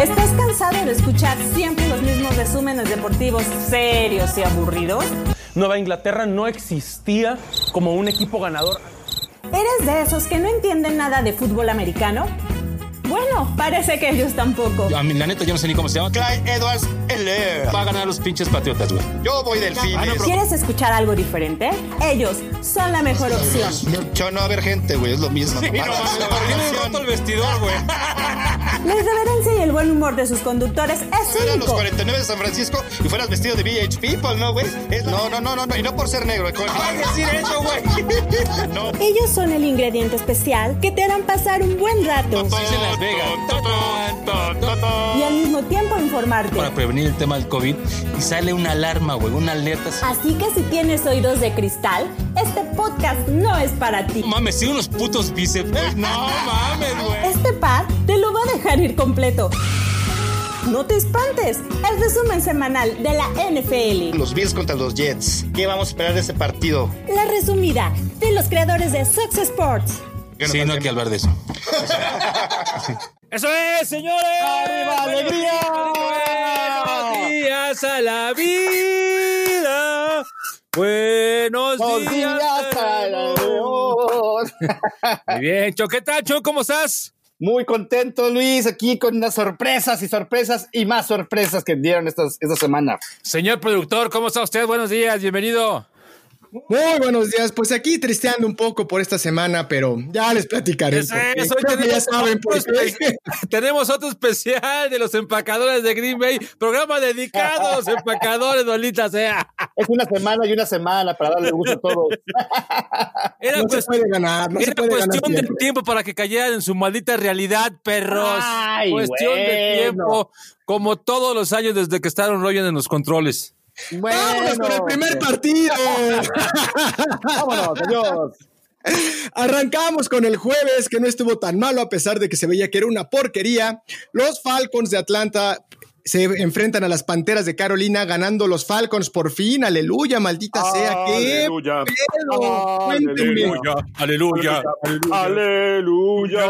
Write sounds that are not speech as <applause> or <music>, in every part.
¿Estás cansado de escuchar siempre los mismos resúmenes deportivos serios y aburridos? Nueva Inglaterra no existía como un equipo ganador. ¿Eres de esos que no entienden nada de fútbol americano? Bueno, parece que ellos tampoco. A mí, la neta, yo no sé ni cómo se llama. Clyde Edwards Heller. Va a ganar los pinches patriotas, güey. Yo voy del fin. ¿Quieres escuchar algo diferente? Ellos son la mejor opción. Yo no a haber gente, güey, es lo mismo. Sí, no, mames, roto el vestidor, güey. <laughs> La irreverencia y el buen humor de sus conductores es Eran los único. 49 de San Francisco y fueras vestido de VH People, ¿no, güey? No, no, no, no, no, y no por ser negro. con- decir eso, güey. <laughs> No. Ellos son el ingrediente especial que te harán pasar un buen rato Es en Las Vegas. y al mismo tiempo informarte. Para prevenir el tema del COVID y sale una alarma, güey, una alerta. Así que si tienes oídos de cristal, este podcast no es para ti. Mames, sí, unos putos bíceps. <laughs> No mames, güey. Este par te lo va a dejar ir completo. No te espantes, el resumen semanal de la NFL. Los Bills contra los Jets. ¿Qué vamos a esperar de ese partido? La resumida de los creadores de Success Sports. Sí, no hay que hablar de eso. <laughs> ¡Eso es, señores! ¡Arriba, alegría! Buenos días a la vida. Buenos días. Muy bien, Cho. ¿Qué tal, Cho? ¿Cómo estás? Muy contento, Luis, aquí con unas sorpresas y sorpresas y más sorpresas que dieron estas, esta semana. Señor productor, ¿cómo está usted? Buenos días, bienvenido. Muy buenos días, pues aquí tristeando un poco por esta semana, pero ya les platicaré. Eso es, que ya tenemos saben por otro qué. <laughs> Tenemos otro especial de los empacadores de Green Bay, programa dedicado a los <laughs> empacadores, bolita sea. Es una semana y una semana para darle gusto a todos. <laughs> Era, No se cuest- puede ganar, no se era puede ganar cuestión de siempre. tiempo para que cayeran en su maldita realidad, perros. Ay, cuestión de bueno. tiempo, como todos los años desde que estaban Royan en los controles. Vámonos con el primer partido. <laughs> Vámonos, adiós. Arrancamos con el jueves, que no estuvo tan malo a pesar de que se veía que era una porquería. Los Falcons de Atlanta se enfrentan a las Panteras de Carolina, ganando los Falcons por fin. Aleluya, maldita sea. ¿Qué Aleluya. pedo? Cuéntenme. aleluya. Aleluya.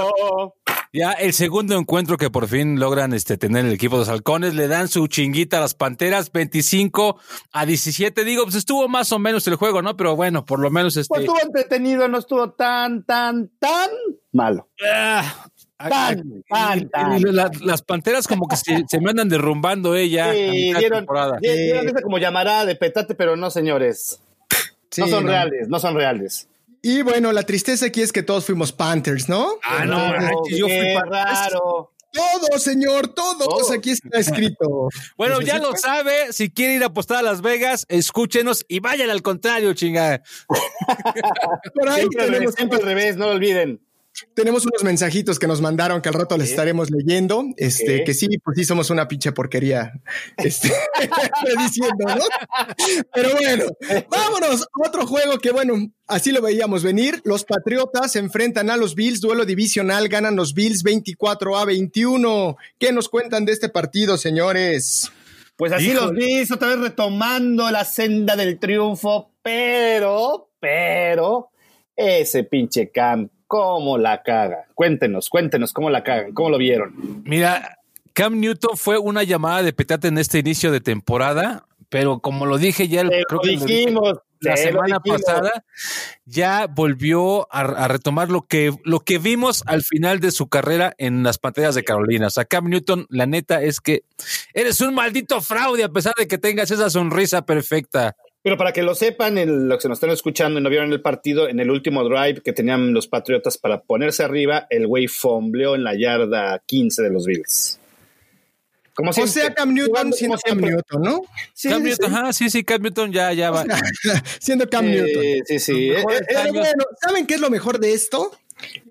Ya el segundo encuentro que por fin logran este, tener el equipo de los halcones, le dan su chinguita a las panteras, 25 a 17. Digo, pues estuvo más o menos el juego, ¿no? Pero bueno, por lo menos este. Pues estuvo entretenido, no estuvo tan, tan, tan malo. ah, Tan, tan, tan. y la- las panteras como que se, se me andan derrumbando ella. Sí, dieron, di- dieron esa como llamará de petate, pero no, señores. Sí, no son no. reales, no son reales. Y bueno, la tristeza aquí es que todos fuimos Panthers, ¿no? Ah, no, manches, yo fui raro. Todos, señor, todos. Todos. Aquí está escrito. <laughs> Bueno, Pues ya lo sabe. Si quiere ir a apostar a Las Vegas, escúchenos y vayan al contrario, chinga. Por ahí Siempre tenemos, siempre al revés, no lo olviden. Tenemos unos mensajitos que nos mandaron que al rato les estaremos leyendo. Este, que sí, pues sí somos una pinche porquería. Este, <laughs> diciendo, ¿no? Pero bueno, vámonos. Otro juego que, bueno, así lo veíamos venir. Los Patriotas se enfrentan a los Bills, duelo divisional, ganan los Bills 24 a 21. ¿Qué nos cuentan de este partido, señores? Pues así Híjole. los vi, otra vez retomando la senda del triunfo, pero, pero, ese pinche Cam, ¿cómo la caga? Cuéntenos, cuéntenos cómo la cagan, cómo lo vieron. Mira, Cam Newton fue una llamada de petate en este inicio de temporada, pero como lo dije ya el, creo que dijimos, la semana pasada, ya volvió a, a retomar lo que, lo que vimos al final de su carrera en las pantallas de Carolina. O sea, Cam Newton, la neta es que eres un maldito fraude a pesar de que tengas esa sonrisa perfecta. Pero para que lo sepan, en lo que se nos están escuchando y no vieron el partido, en el último drive que tenían los Patriotas para ponerse arriba, el güey fombleó en la yarda 15 de los Bills. Como O sea, Cam Newton siendo Cam. Newton, ¿no? Sí, Cam sí, Newton, ajá, sí, sí, Cam Newton ya, ya va. <laughs> siendo Cam Newton. Sí, sí. Los Eh, eh, Pero bueno, ¿saben qué es lo mejor de esto?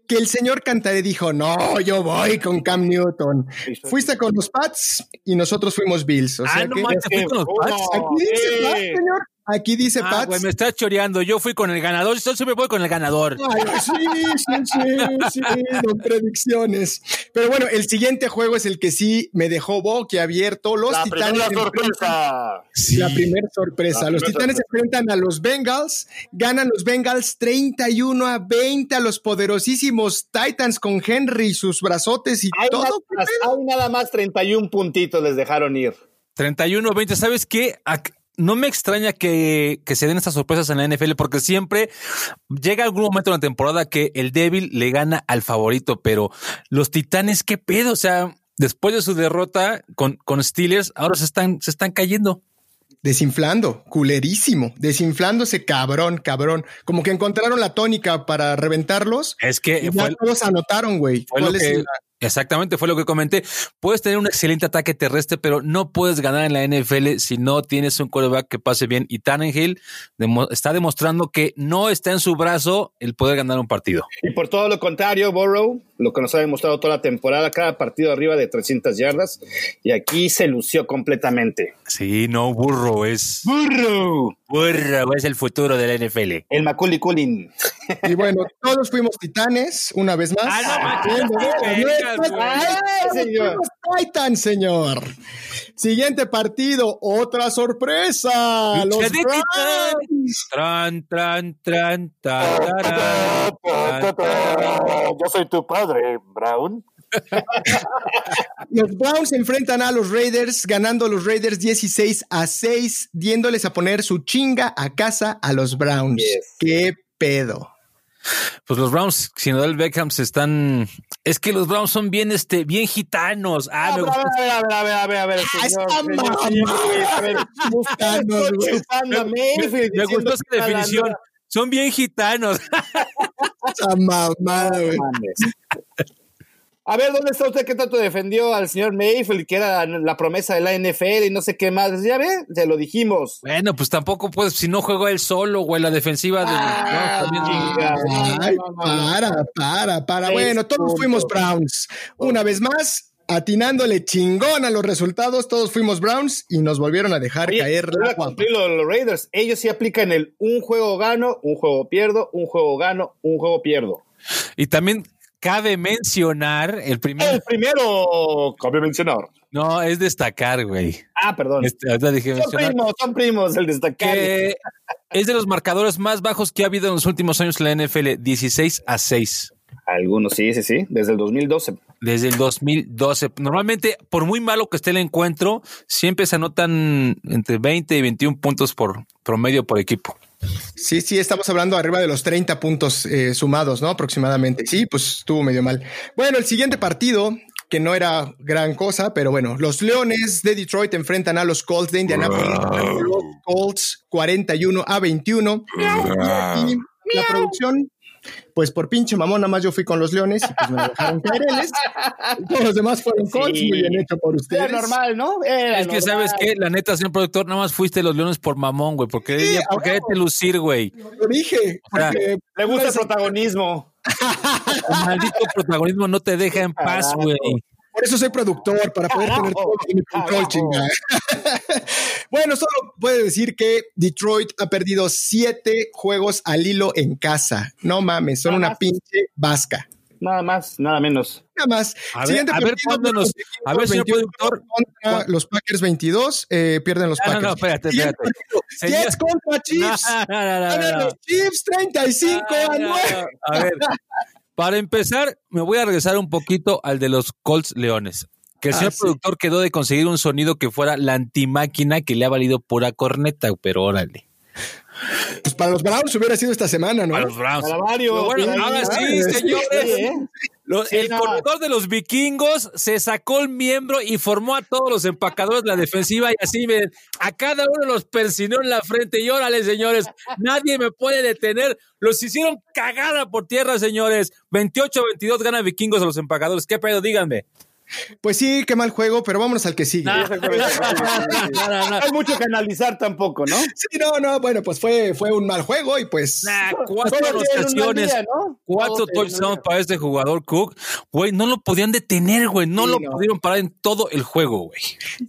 Que el señor Cantaré dijo, no, yo voy con Cam Newton. Fuiste con los Pats y nosotros fuimos Bills. O sea ah, no que- manches, fui con los. Pats. Aquí dice. Pats, señor. Aquí dice Ah, Pats. güey, me estás choreando. Yo fui con el ganador. Yo siempre voy con el ganador. Ay, sí, sí, sí, sí, con predicciones. Pero bueno, el siguiente juego es el que sí me dejó boquiabierto. Los La Titanes primera enfrentan- sorpresa. La primera sorpresa. La los Titanes se enfrentan a los Bengals. Ganan los Bengals 31 a 20 a los poderosísimos Titans con Henry, sus brazotes y Hay, todo. nada más, hay nada más 31 puntitos les dejaron ir. 31-20. ¿Sabes qué? No me extraña que, que se den estas sorpresas en la NFL porque siempre llega algún momento en la temporada que el débil le gana al favorito, pero los titanes, ¿qué pedo? O sea, después de su derrota con, con Steelers, ahora se están, se están cayendo. Desinflando, culerísimo, desinflándose cabrón, cabrón. Como que encontraron la tónica para reventarlos. Es que Y ya fue, todos anotaron, güey. fue lo ¿Cuál es que, la- exactamente fue lo que comenté. Puedes tener un excelente ataque terrestre, pero no puedes ganar en la NFL si no tienes un quarterback que pase bien. Y Tannehill demo- está demostrando que no está en su brazo el poder ganar un partido. Y por todo lo contrario, Burrow, lo que nos ha demostrado toda la temporada, cada partido arriba de 300 yardas, y aquí se lució completamente. Sí, no, burro es. Burrow. Burro es el futuro de la NFL. El Macaulay Culin. Y bueno, todos fuimos titanes, una vez más. Ah, no, Titan, señor. Siguiente partido, otra sorpresa. Los Browns. Tran, tran, tran, tran, tararán. <laughs> Yo soy tu padre, Brown. <laughs> Los Browns se enfrentan a los Raiders, ganando los Raiders 16 a 6, diéndoles a poner su chinga a casa a los Browns. Yes. ¿Qué pedo? Pues los Browns, sin Odell Beckham, se están. Es que los Browns son bien, este, bien gitanos. Ah, me a ver, gusta. a ver, a ver, a ver, a ver, a ver, Ah, señor, esa señor, mamá. señor, a ver, usted no, está güey. chupando a Mayfield Me gustó esa definición. Son bien gitanos. Esa mamada, güey. A ver, ¿dónde está usted que tanto defendió al señor Mayfield, que era la promesa de la NFL y no sé qué más? Ya ve, se lo dijimos. Bueno, pues tampoco puedes, si no juego él solo, güey, la defensiva de. Ah, no, también-. Ay, para, para, para. Bueno, todos fuimos Browns. Una vez más, atinándole chingón a los resultados, todos fuimos Browns y nos volvieron a dejar Oye, caer la lo de los Raiders. Ellos sí aplican el un juego gano, un juego pierdo, un juego gano, un juego pierdo. Y también cabe mencionar el El primer. primero, cabe mencionar. No, es destacar, güey. Ah, perdón. Este, ahorita dije son primos, son primos, el destacar. que es de los marcadores más bajos que ha habido en los últimos años en la NFL, 16 a 6. Algunos sí, sí, sí, desde el 2012. Desde el 2012. Normalmente, por muy malo que esté el encuentro, siempre se anotan entre 20 y 21 puntos por promedio por equipo. Sí, sí, estamos hablando arriba de los 30 puntos eh, sumados, ¿no? Aproximadamente. Sí, pues estuvo medio mal. Bueno, el siguiente partido, que no era gran cosa, pero bueno, los Leones de Detroit enfrentan a los Colts de Indianapolis. Los Colts 41 a 21. Y aquí la producción, pues por pinche mamón, nada más yo fui con los Leones y pues me dejaron caer ellos. <laughs> Todos los demás fueron Colts, Sí. muy bien hecho por ustedes. Era normal, ¿no? Era Es que, normal. ¿sabes qué? La neta, señor productor, nada más fuiste los leones por mamón, güey. Porque Sí, ¿por qué te lucir, güey? Lo dije, porque Le gusta el protagonismo. El maldito protagonismo no te deja en paz, güey. Por eso soy productor, para poder Carajo, tener todo en mi control, carajo. chinga. <laughs> bueno, solo puedo decir que Detroit ha perdido siete juegos al hilo en casa. No mames, son Nada una más. pinche vasca. Nada más, nada menos. Nada más. A ver, a ver, cuándo nos- a ver, señor 21 productor. Contra los Packers 22, eh, pierden los no, Packers. no, espérate, Siguiente espérate. partido, Señor- Jets contra <laughs> Chiefs. No, no, no, no, no. los Chiefs 35 a Ah, no, 9. no. A ver, para empezar, me voy a regresar un poquito al de los Colts Leones. Que el Ah, señor sí. productor quedó de conseguir un sonido que fuera la antimáquina que le ha valido pura corneta, pero órale. Pues para los Browns hubiera sido esta semana, ¿no? A los Browns. Para varios. Pero bueno, Sí, ahora sí, sí, señores. Sí, ¿eh? Lo- Sí, el no. corredor de los vikingos se sacó el miembro y formó a todos los empacadores de la defensiva y así miren, a cada uno los persinó en la frente y órale, señores, nadie me puede detener. Los hicieron cagada por tierra, señores. 28-22 gana vikingos a los empacadores. ¿Qué pedo? Díganme. Pues sí, qué mal juego, pero vámonos al que sigue. No <laughs> hay mucho que analizar tampoco, ¿no? Sí, no, no, bueno, pues fue, fue un mal juego y pues. Nah, cuatro anotaciones, día, ¿no? cuatro touchdowns para este jugador Cook. Güey, no lo podían detener, güey. No Sí, lo no. pudieron parar en todo el juego, güey.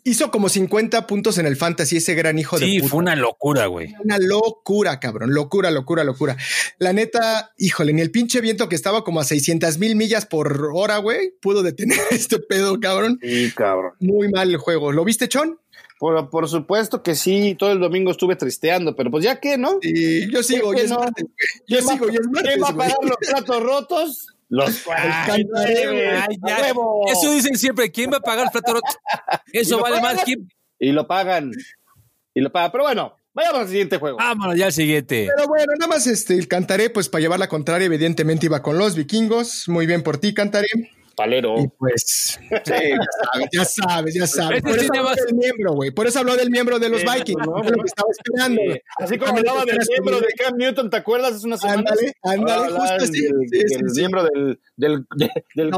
Hizo como 50 puntos en el fantasy, ese gran hijo de Sí, fue una locura, güey. Una locura, cabrón. Locura, locura, locura. La neta, híjole, ni el pinche viento que estaba como a 600 mil millas por hora, güey, pudo detener <laughs> este pedo, cabrón. Sí, cabrón. Muy mal el juego. ¿Lo viste, Chon? Por, por supuesto que sí, todo el domingo estuve tristeando, pero pues ya que, ¿no? Sí, yo sigo, que y es no? martes. Yo ¿Quién va- sigo, y es martes, ¿Quién va a güey. pagar los platos rotos? Los <laughs> Ay, Ay, a ya. huevo. Eso dicen siempre. ¿Quién va a pagar el plato roto? Eso vale más. ¿Quién? Y lo pagan. Y lo pagan. Pero bueno, vayamos al siguiente juego. Vámonos ya al siguiente. Pero bueno, nada más este, cantaré, pues para llevar la contraria, evidentemente iba con los vikingos. Muy bien por ti, cantaré. Palero. Y pues, sí, ya sabes, ya sabes, ya sabes. Este Por eso habló del miembro, güey. Por eso habló del miembro de los Vikings. no, No, lo que estaba esperando. Eh, así como hablaba del miembro de Cam Newton, ¿te acuerdas? Hace unas semanas. Ándale, ándale, justo así. Sí. miembro del. del, de- del.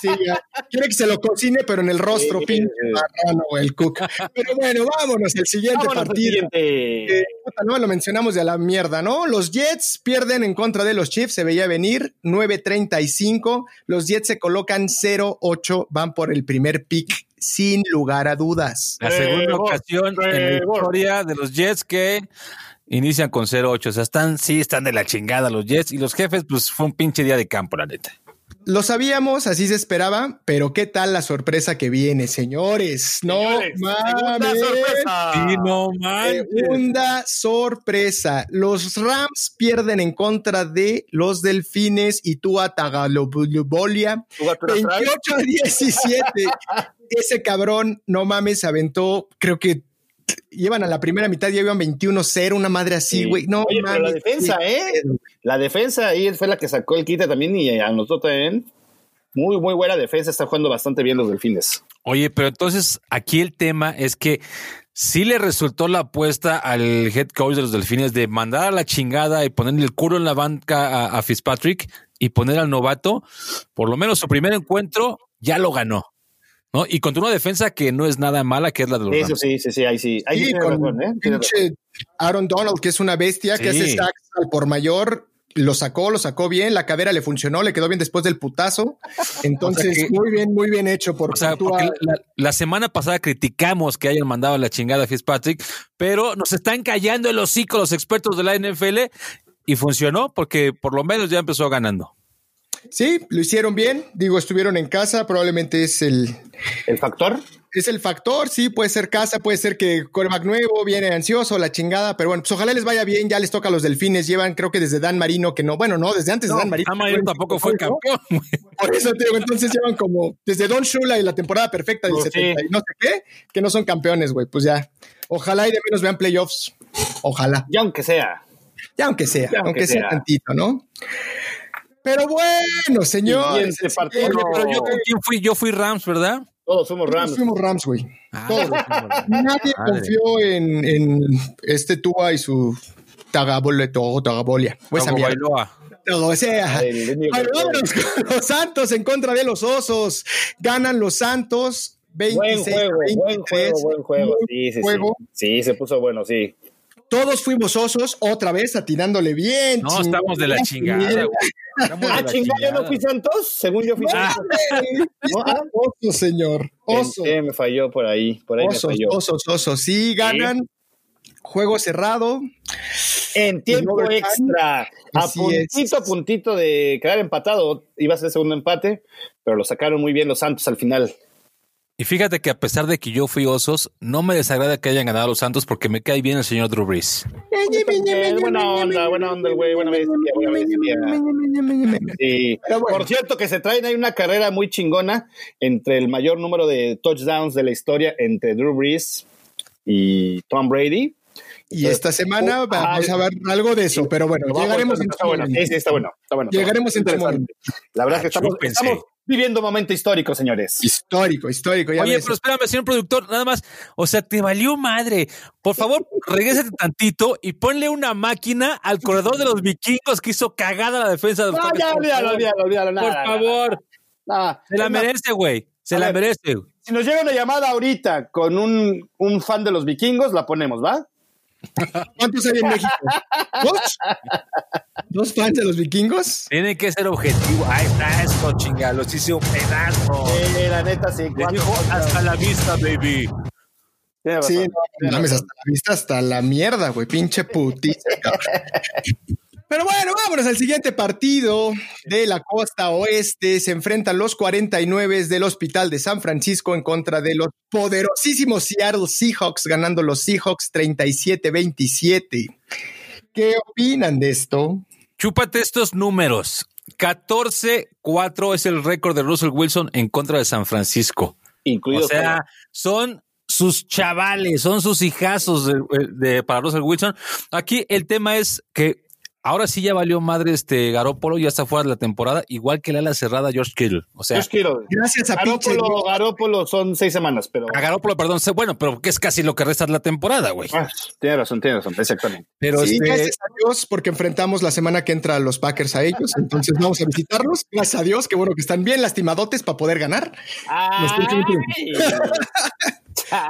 Sí, ya. Quiere que se lo cocine, pero en el rostro, güey, el Cook. Pero bueno, vámonos al siguiente Vámonos al partido. siguiente. Eh, no lo mencionamos de la mierda, ¿no? Los Jets pierden en contra de los Chiefs, se veía venir, 9.35. Los Jets se colocan 0-8, van por el primer pick sin lugar a dudas. La segunda ocasión en la historia de los Jets que inician con 0-8. O sea, están, sí, están de la chingada los Jets. Y los jefes, pues fue un pinche día de campo, la neta. Lo sabíamos, así se esperaba, pero ¿qué tal la sorpresa que viene, señores? No Señores, segunda mames. sorpresa. Sí, no manches. Segunda sorpresa. Los Rams pierden en contra de los Delfines y Tua Tagovailoa Jugatura atrás. 28 a 17. <laughs> Ese cabrón, no mames, aventó, creo que llevan a la primera mitad, ya iban 21-0, una madre así, Sí. güey. No Oye, pero mames. la defensa, ¿eh? La defensa ahí fue la que sacó el quite también y anotó también. Muy, muy buena defensa. Está jugando bastante bien los delfines. Oye, pero entonces aquí el tema es que sí le resultó la apuesta al head coach de los Delfines de mandar a la chingada y ponerle el culo en la banca a, a Fitzpatrick y poner al novato, por lo menos su primer encuentro ya lo ganó. ¿No? Y contra una defensa que no es nada mala, que es la de los Eso Rams. sí, sí, sí, ahí sí. Ahí sí Sí, tiene con razón, ¿eh? Razón. pinche Aaron Donald, que es una bestia, que hace sacks al por mayor. Lo sacó, lo sacó bien, la cadera le funcionó, le quedó bien después del putazo. Entonces, O sea que- muy bien, muy bien hecho por O sea, porque la, la semana pasada criticamos que hayan mandado la chingada a Fitzpatrick, pero nos están callando el hocico los expertos de la NFL y funcionó porque por lo menos ya empezó ganando. Sí, lo hicieron bien. Digo, estuvieron en casa, probablemente es el, El factor. es el factor, sí, puede ser casa, puede ser que coreback nuevo, viene ansioso, la chingada, pero bueno, pues ojalá les vaya bien, ya les toca a los delfines, llevan creo que desde Dan Marino, que no, bueno, no, desde antes de Dan Marino. Sam Marino tampoco fue ¿no? campeón. güey. Por eso te digo, entonces llevan como desde Don Shula y la temporada perfecta del Pues sí. 70 y no sé qué, que no son campeones, güey, pues ya. Ojalá y de menos vean playoffs. Ojalá. Ya aunque sea. Ya aunque sea, Ya aunque, aunque sea. sea. tantito, ¿no? Pero bueno. Oye, pero yo con quién fui, yo fui Rams, ¿verdad? Todos somos Todos Rams. fuimos Rams, güey. Ah, Todos. Madre. Nadie confió en, en este Tua y su Tagaboleto, Tagabolia. O mierda. Bailoa. O sea, vámonos con los Santos en contra de los Osos. Ganan los Santos 26 Buen juego, a buen 23. juego, buen juego. Sí, sí, juego. sí. Sí, se puso bueno, sí. Todos fuimos osos, otra vez atinándole bien. No, estamos de la chingada, güey. Ah, la chingada, yo no fui Santos. Según yo fui Ah, Santos. <laughs> No, ah. Oso, señor. Oso. Sí, me falló por ahí. Por ahí Osos, me falló. osos, osos. Sí, ganan. Juego cerrado. En tiempo extra. A puntito a puntito de quedar empatado. Iba a ser segundo empate, pero lo sacaron muy bien los Santos al final. Y fíjate que a pesar de que yo fui osos, no me desagrada que hayan ganado los Santos porque me cae bien el señor Drew Brees. Buena onda, buena onda el güey, buena bestia, buena bestia. Sí. Pero bueno. Por cierto, que se traen ahí una carrera muy chingona entre el mayor número de touchdowns de la historia entre Drew Brees y Tom Brady. Y esta semana vamos Ah, a ver algo de eso, pero bueno, llegaremos en está bueno. momento. Sí, sí, está bueno. Está bueno está Llegaremos en. La verdad es que estamos, Achúpense. estamos viviendo un momento histórico, señores. Histórico, histórico. Ya Oye, pero espérame, señor productor, nada más. O sea, te valió madre. Por favor, regrésate tantito y ponle una máquina al corredor de los vikingos que hizo cagada la defensa de los No, ya, Por olvídalo, favor. olvídalo, olvídalo. Por nada, nada, favor. Se la merece, güey. Se A la ver. merece. güey. Si nos llega una llamada ahorita con un, un fan de los vikingos, la ponemos, ¿va? ¿Cuántos hay en México? ¿Dos? ¿Dos fans de los vikingos? Tiene que ser objetivo. Ahí está esto, chinga. Los hice un pedazo. Eh, la neta, sí. Les ¿cuántos- dijo hasta la vista, baby. Sí, no, mames, hasta la vista, hasta la mierda, güey, pinche putiza. Pero bueno, vámonos al siguiente partido de la costa oeste. Se enfrentan los 49 del Hospital de San Francisco en contra de los poderosísimos Seattle Seahawks, ganando los Seahawks 37-27. ¿Qué opinan de esto? Chúpate estos números. 14-4 es el récord de Russell Wilson en contra de San Francisco. Incluido O sea, son sus chavales, son sus hijazos de, de- para Russell Wilson. Aquí el tema es que ahora sí ya valió madre este Garópolo, ya está fuera de la temporada, igual que el ala cerrada George Kittle. O sea, Yo quiero. Gracias a. Garópolo, Garópolo son seis semanas, pero. a Garópolo, perdón, bueno, pero que es casi lo que resta de la temporada, güey. Ah, tiene razón, tiene razón, exactamente. Pero Sí, este, gracias a Dios, porque enfrentamos la semana que entra a los Packers a ellos. Entonces vamos a visitarlos. Gracias a Dios, qué bueno que están bien lastimadotes para poder ganar. Últimos <laughs>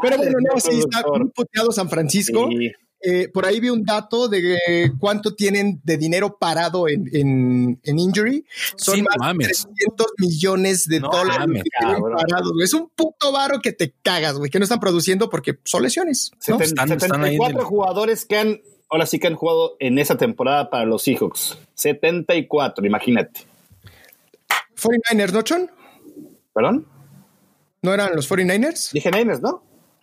Pero bueno, no, sí, está muy puteado San Francisco. Sí. Eh, por ahí vi un dato de cuánto tienen de dinero parado en, en, en injury. Son Sí, no más mames. de 300 millones de No dólares mames, que tienen parados. güey. Es un puto varo que te cagas, güey, que no están produciendo porque son lesiones. ¿no? Están- están ahí en 74 el- jugadores que han, ahora sí que han jugado en esa temporada para los Seahawks. 74, imagínate. 49ers, ¿no, Chon? ¿Perdón? ¿No eran los 49ers? Dije Niners, ¿no?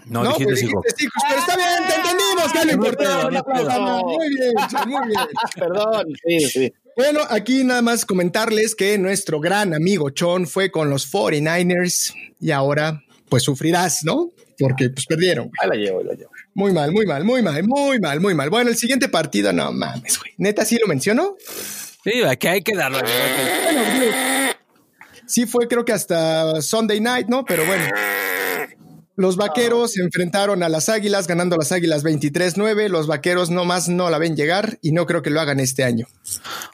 No, No, dijiste pues dijiste Seahawks, pero está bien, te entendimos, que es lo importante. Muy bien, muy bien. <laughs> Perdón, sí, sí. Bueno, aquí nada más comentarles que nuestro gran amigo Chon fue con los 49ers y ahora pues sufrirás, ¿no? Porque pues perdieron. Ahí la llevo, la llevo. Muy mal, muy mal, muy mal, muy mal, muy mal. Bueno, el siguiente partido, no mames, güey. Neta, sí lo mencionó. Sí, aquí hay que darlo. Bueno, sí fue creo que hasta Sunday night, ¿no? Pero bueno. Los vaqueros se enfrentaron a las águilas, ganando las águilas 23-9. Los vaqueros nomás no la ven llegar y no creo que lo hagan este año.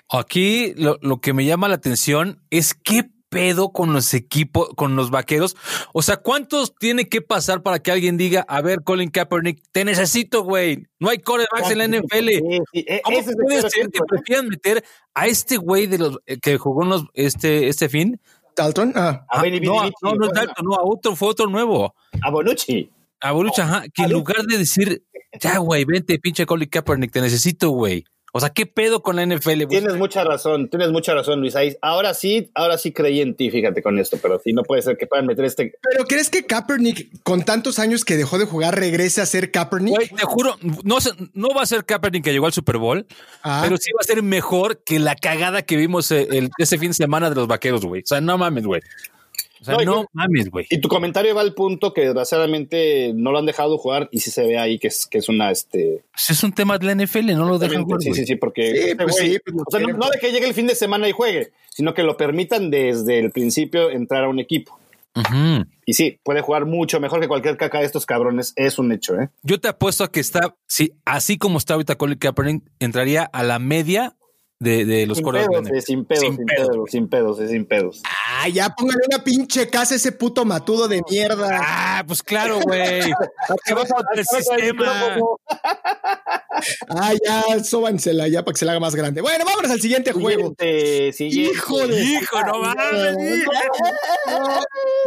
Aquí lo, lo que me llama la atención es qué pedo con los equipos, con los vaqueros. O sea, ¿cuántos tiene que pasar para que alguien diga, a ver, Colin Kaepernick, te necesito, güey? No hay corebacks en la NFL. Sí, sí, e- ¿Cómo puede ser que prefieran meter a este güey de los eh, que jugó en los, este, este fin? Dalton, ah, A Benny no, no, no es Dalton, no, a otro, fue otro nuevo. A Bonucci. A Borucha, ajá, que en lugar de decir, ya, güey, vente, pinche Colin Kaepernick, te necesito, güey. O sea, ¿qué pedo con la NFL? Tienes mucha razón, tienes mucha razón, Luis. Ahora sí, ahora sí creí en ti, fíjate con esto, pero sí no puede ser que puedan meter este. Pero ¿crees que Kaepernick, con tantos años que dejó de jugar, regrese a ser Kaepernick? Güey, te juro, no, no va a ser Kaepernick que llegó al Super Bowl, Ah. pero sí va a ser mejor que la cagada que vimos eh, el- ese fin de semana de los vaqueros, güey. O sea, no mames, güey. O sea, No, mames, güey. Y tu comentario va al punto que desgraciadamente no lo han dejado jugar y sí se ve ahí que es, que es una este. Pues es un tema de la NFL, no lo dejan jugar, sí, sí, sí, porque Sí, este pues sí, pues o sea, no, no de que llegue el fin de semana y juegue, sino que lo permitan desde el principio entrar a un equipo. Ujú. Y sí, puede jugar mucho mejor que cualquier caca de estos cabrones, es un hecho, ¿eh? Yo te apuesto a que está, sí, así como está ahorita Colin Kaepernick, entraría a la media de, de los sin quarterbacks pedos, de eh, sin pedos, Sin sin pedos, pedos, sin pedos, eh, sin pedos. Ah, ya póngale una pinche casa a ese puto matudo de mierda. Ah, pues claro, güey. que va a matar el sistema. <laughs> Ah, ya, sóbansela ya para que se la haga más grande. Bueno, vámonos al siguiente juego. Siguiente. Hijo de. Hijo, no mames.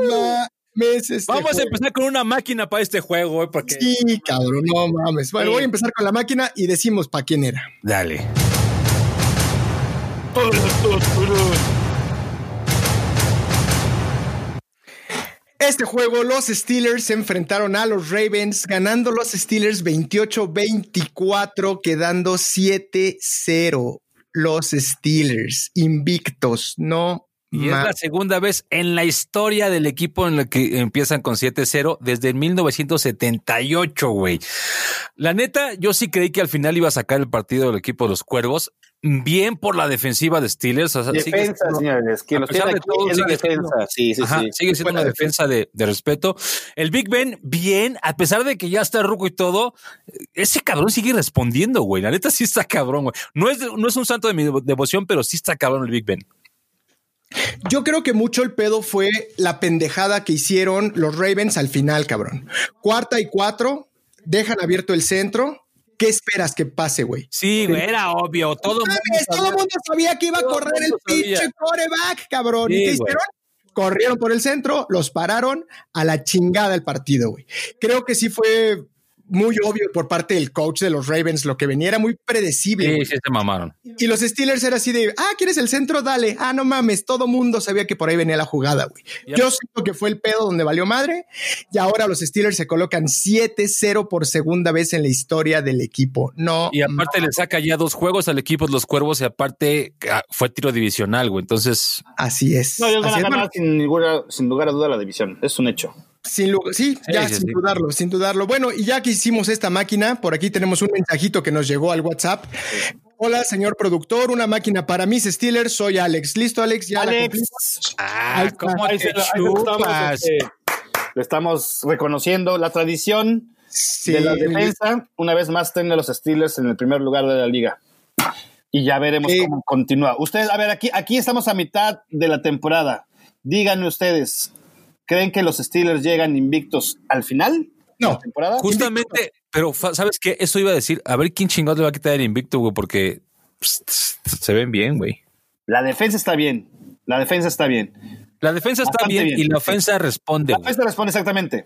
No este Vamos a empezar con una máquina para este juego, güey, porque. Sí, cabrón, no mames. Bueno, Sí. voy a empezar con la máquina y decimos para quién era. Dale. Este juego, los Steelers se enfrentaron a los Ravens, ganando los Steelers 28-24, quedando 7-0. Los Steelers, invictos, no Y es la segunda vez en la historia del equipo en la que empiezan con 7-0 desde 1978, güey. La neta, yo sí creí que al final iba a sacar el partido del equipo de los Cuervos, bien por la defensiva de Steelers. o sea, sigue Defensa, siendo- señores. Los tiene de aquí todo, sigue defensa. siendo- Sí, sí, Ajá, sí. sigue siendo una defensa de, de respeto. El Big Ben, bien, a pesar de que ya está ruco y todo, ese cabrón sigue respondiendo, güey. La neta sí está cabrón, güey. No es, no es un santo de mi devo- devoción, pero sí está cabrón el Big Ben. Yo creo que mucho el pedo fue la pendejada que hicieron los Ravens al final, cabrón. Cuarta y cuatro, dejan abierto el centro. ¿Qué esperas que pase, güey? Sí, güey, era obvio. Todo el mundo, mundo, sabía que iba a correr el pinche coreback, cabrón. ¿Y qué hicieron? Corrieron por el centro, los pararon a la chingada el partido, güey. Creo que sí fue muy obvio por parte del coach de los Ravens lo que venía era muy predecible. Sí, sí, se mamaron. Y los Steelers era así de, ah, ¿quieres el centro? Dale. Ah, no mames, todo mundo sabía que por ahí venía la jugada, güey. Yo siento que fue el pedo donde valió madre y ahora los Steelers se colocan 7-0 por segunda vez en la historia del equipo. No. Y aparte le saca ya dos juegos al equipo de los Cuervos y aparte ah, fue tiro divisional, güey. Entonces. Así es. No, ellos van a ganar sin, sin lugar a duda la división. Es un hecho. Sin lugar, sí, ya sin dudarlo, sin dudarlo. Bueno, y ya que hicimos esta máquina, por aquí tenemos un mensajito que nos llegó al WhatsApp. Hola, señor productor, una máquina para mis Steelers. Soy Alex. ¿Listo, Alex? ¿Ya Alex. ah, ¿cómo estamos, este, le estamos reconociendo la tradición de la defensa. Una vez más, tiene a los Steelers en el primer lugar de la liga. Y ya veremos cómo continúa. Ustedes, a ver, aquí, aquí estamos a mitad de la temporada. Díganme ustedes, ¿Creen que los Steelers llegan invictos al final? No, la temporada? justamente, pero ¿sabes qué? Eso iba a decir, a ver quién chingón le va a quitar el invicto, güey, porque se ven bien, güey. La defensa está bien, la defensa está bien. La defensa está bien, y la ofensa responde. La ofensa responde exactamente.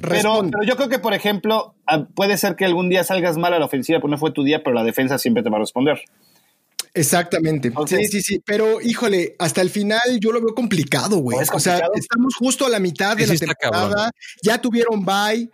Pero, pero, yo creo que, por ejemplo, ah, puede ser que algún día salgas mal a la ofensiva, pues no fue tu día, pero la defensa siempre te va a responder. Exactamente. Sí, sí, sí. Pero híjole, hasta el final yo lo veo complicado, güey. O sea, estamos justo a la mitad de la temporada. Ya tuvieron bye.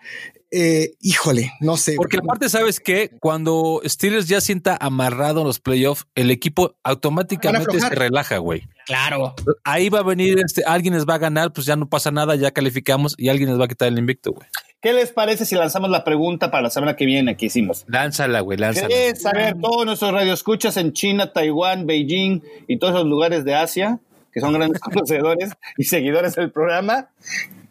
Eh, híjole, no sé. Porque aparte, ¿sabes que Cuando Steelers ya sienta amarrado en los playoffs, el equipo automáticamente se relaja, güey. Claro. Ahí va a venir, este, alguien les va a ganar, pues ya no pasa nada, ya calificamos y alguien les va a quitar el invicto, güey. ¿Qué les parece si lanzamos la pregunta para la semana que viene que hicimos? Lánzala, güey, lánzala. ¿Querés saber todos nuestros radioescuchas en China, Taiwán, Beijing y todos los lugares de Asia, que son grandes <laughs> conocedores y seguidores del programa?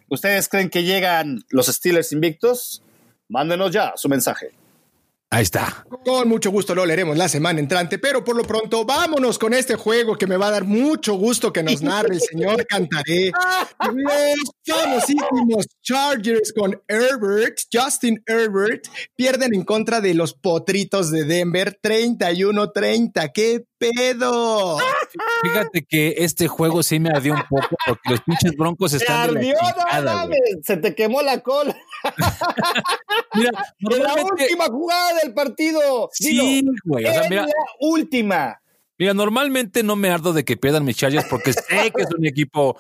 ¿Ustedes creen que llegan los Steelers invictos? Mándenos ya su mensaje. Ahí está. Con mucho gusto lo leeremos la semana entrante, pero por lo pronto vámonos con este juego que me va a dar mucho gusto que nos narre el señor Cantaré. Los famosísimos Chargers con Herbert, Justin Herbert, pierden en contra de los Potritos de Denver 31-30. ¡Qué pedo! Fíjate que este juego sí me ardió un poco porque los pinches broncos están. ardió, no Se te quemó la cola. <laughs> Mira, la última jugada del partido. Sí, güey. O sea, la última. Mira, normalmente no me ardo de que pierdan mis Chargers porque sé que es un equipo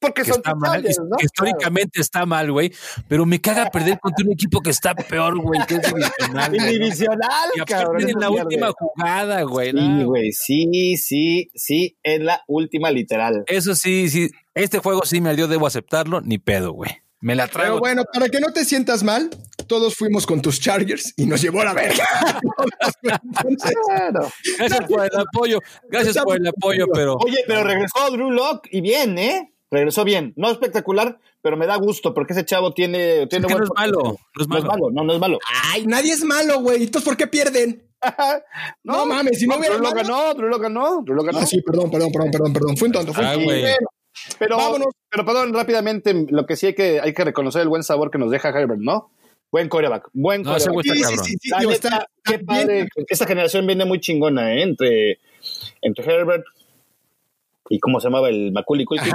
porque son está mal, históricamente está mal, güey, pero me caga <laughs> perder contra un equipo que está peor, güey, que es divisional. divisional, cabrón. en la última jugada, güey. Sí, güey, sí, sí, sí, en la última literal. Eso sí, sí, este juego sí me dio, debo aceptarlo, ni pedo, güey. Me la traigo. Pero bueno, para que no te sientas mal, todos fuimos con tus Chargers y nos llevó a la verga. Gracias por el apoyo. Gracias por el apoyo, pero. Oye, pero regresó Drew Lock y bien, ¿eh? Regresó bien. No espectacular, pero me da gusto porque ese chavo tiene. tiene no, es malo, no es malo. No no, es malo. Ay, nadie es malo, güey. Entonces, ¿por qué pierden? <laughs> no, mames, si no hubiera. Drew lo ganó, Drew lo ganó, Drew lo ganó. Ah, sí, perdón, perdón, perdón, perdón, perdón. Fue un tonto, fue un ah, tonto. pero, vámonos. Pero perdón, rápidamente, lo que sí hay que, hay que reconocer el buen sabor que nos deja Herbert, ¿no? Buen coreback, buen no, coreback. Sí, sí, sí, sí, está, qué padre. Esta generación viene muy chingona, ¿eh? Entre, entre Herbert, ¿Y cómo se llamaba el Macaulay Culkin?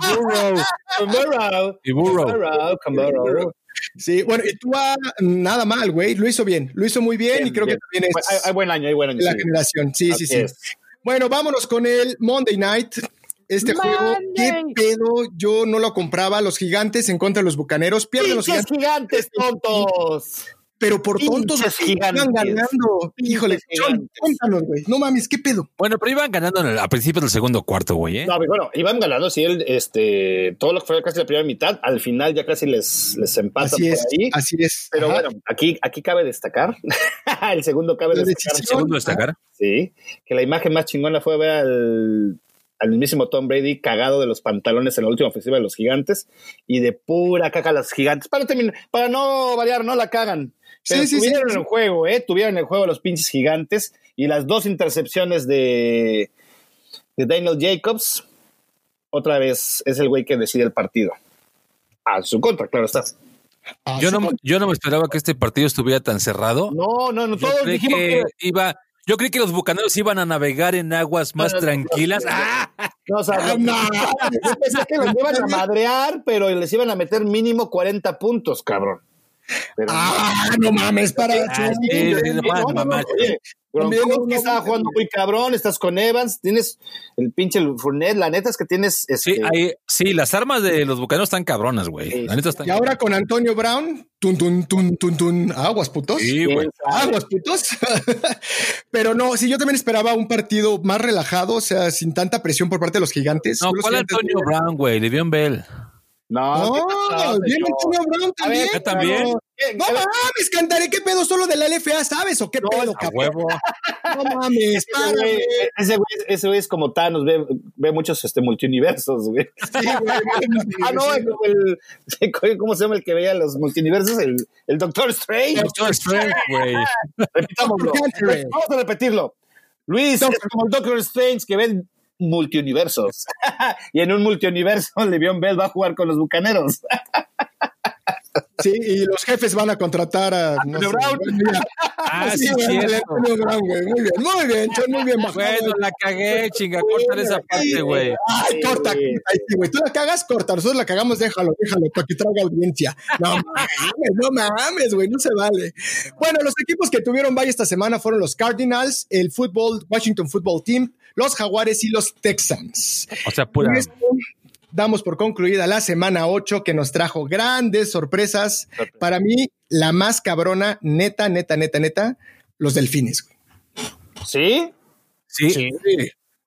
y Burrow. Y Sí, bueno, y tú nada mal, güey. Lo hizo bien, lo hizo muy bien, y creo que también es. Hay, buen año, hay buen año. La generación, sí, sí, sí. Bueno, vámonos con el Monday Night. Este juego, qué pedo, yo no lo compraba. Los gigantes en contra de los bucaneros. Pierden los gigantes. gigantes tontos! Pero por tontos iban ganando. Híjole, cuéntanos, güey. No mames, ¿qué pedo? Bueno, pero iban ganando a principios del segundo cuarto, güey. ¿eh? No, bueno, iban ganando, sí, el, este, todo lo que fue casi la primera mitad, al final ya casi les, les empatan así por es, ahí. Así es. Pero bueno, aquí, aquí cabe destacar, <laughs> el segundo cabe destacar. ¿El segundo destacar? Sí, que la imagen más chingona fue ver al al mismísimo Tom Brady cagado de los pantalones en la última ofensiva de los gigantes y de pura caca a los gigantes. Para, terminar, para no variar, no la cagan. Pero sí, tuvieron el juego, ¿eh? Tuvieron el juego los pinches gigantes y las dos intercepciones de, de Daniel Jacobs, otra vez es el güey que decide el partido. A su contra, claro está. Ah, Yo no, yo no me esperaba que este partido estuviera tan cerrado. No, no, no, Yo todos creí dijimos que que... iba, yo creí que los bucaneros iban a navegar en aguas más No, no, no, tranquilas. no, no. ¡Ah! <laughs> No, o sea, Ah, no, no. yo pensé que los iban a madrear, pero les iban a meter mínimo 40 puntos, cabrón. Pero Ah, no mames, para. No, no, estaba jugando muy cabrón, estás con Evans, tienes el pinche Fournette, la neta es que tienes Sí, este, sí, las armas de los bucaneros están cabronas, güey. Sí. La neta están Y ahora con Antonio Brown, tun, tun, tun, tun, tun. Aguas, putos. Sí, güey. Aguas, putos. <laughs> Pero no, sí, yo también esperaba un partido más relajado, o sea, sin tanta presión por parte de los gigantes. No, ¿cuál gigantes- Antonio Brown, güey? Le'Veon Bell. No, ¿qué No, pasó, bien? Antonio Brown también. ¿yo también? pero- ¿Qué- No mames, cantaré qué pedo solo de la LFA, ¿sabes? ¿O qué pedo, cabrón? huevo. No mames, ese güey, párame. ese güey, ese güey es como Thanos, ve, ve muchos este, multiuniversos, güey. Sí, güey, Ah, no, es como el, ¿cómo se llama el que veía los multiuniversos? El, el Doctor Strange. Doctor Strange, güey. Repitámoslo. Vamos a repetirlo. Luis es como el Doctor Strange que ve multiuniversos. y en un multiuniverso, <laughs> Le'Veon Bell va a jugar con los bucaneros. <laughs> Sí, y los jefes van a contratar a. No sé, Brown. <laughs> Ah, sí, Brown, güey. Muy bien, muy bien, muy bien bajado. Bueno, la cagué, chinga, córtale esa parte, güey. Ay, corta, corta, ahí sí, güey. Tú la cagas, corta. Nosotros la cagamos, déjalo, déjalo, para que traiga audiencia. No mames, no mames, güey, no se vale. Bueno, los equipos que tuvieron bye esta semana fueron los Cardinals, el fútbol, Washington Football Team, los Jaguares y los Texans. O sea, pura. Con esto damos por concluida la semana 8 que nos trajo grandes sorpresas. Para mí, la más cabrona, neta, neta, neta, neta, los delfines. güey. ¿Sí? Sí.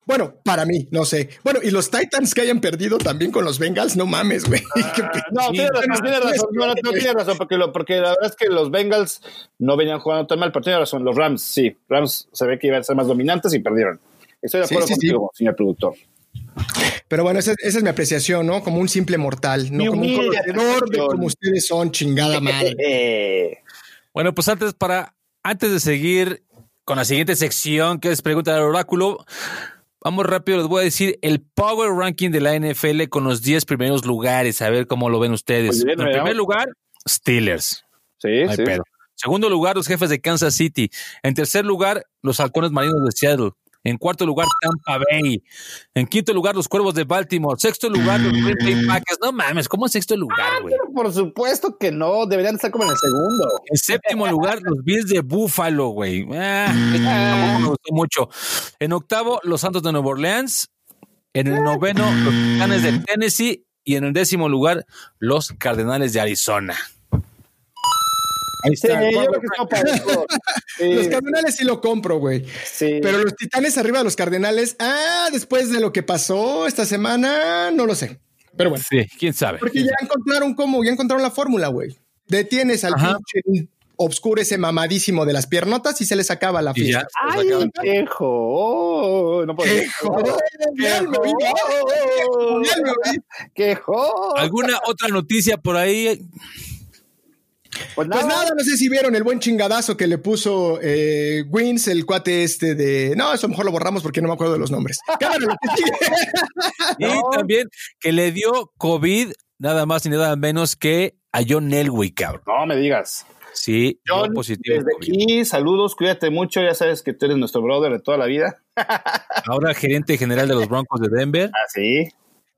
Bueno, para mí, no sé. Bueno, y los Titans que hayan perdido también con los Bengals, no mames, güey. <laughs> No, Sí, tiene razón, razón. No, no, no tiene razón, porque, lo, porque la verdad es que los Bengals no venían jugando tan mal, pero tiene razón. Los Rams, sí. Rams se ve que iban a ser más dominantes y perdieron. Estoy de acuerdo sí, sí. contigo, señor productor. Pero bueno, esa, esa es mi apreciación, ¿no? Como un simple mortal, no Mi como un conocedor de como ustedes son, chingada madre. <laughs> Eh, Bueno, pues antes para antes de seguir con la siguiente sección que es pregunta del oráculo, vamos rápido, les voy a decir el power ranking de la NFL con los 10 primeros lugares, a ver cómo lo ven ustedes. Bien, en primer lugar, Steelers. sí, hay sí. pedo. Segundo lugar, los jefes de Kansas City. En tercer lugar, los halcones marinos de Seattle. En cuarto lugar, Tampa Bay. En quinto lugar, los cuervos de Baltimore. Sexto lugar, los Green Bay Packers. No mames, ¿cómo en sexto lugar, güey? Pero por supuesto que no, deberían estar como en el segundo. En séptimo lugar, los Bills de Buffalo, güey. Ah, tampoco me gustó mucho. En octavo, los Santos de Nueva Orleans. En el noveno, los Titanes de Tennessee. Y en el décimo lugar, los Cardenales de Arizona. Ahí Sí, está. yo creo que. <laughs> Sí, Los Cardenales sí lo compro, güey. sí. Pero los Titanes arriba de los Cardenales, ah, después de lo que pasó esta semana, no lo sé. Pero bueno, Sí, quién sabe. porque ya encontraron cómo, ya encontraron la fórmula, güey. Detienes al Ajá. pinche obscuro ese mamadísimo de las piernotas y se les acaba la se Ay, quejo. Oh, no puedo. Quejo. ¿Alguna otra noticia por ahí? Pues Pues nada, no sé si vieron el buen chingadazo que le puso eh, Wins, el cuate este de. No, eso mejor lo borramos porque no me acuerdo de los nombres. Cámara, lo que sigue. <laughs> Y también que le dio COVID nada más y nada menos que a John Elway, cabrón. no me digas. Sí, John, positivo. desde COVID. aquí, saludos, cuídate mucho. Ya sabes que tú eres nuestro brother de toda la vida. <laughs> Ahora gerente general de los Broncos de Denver. Ah, sí.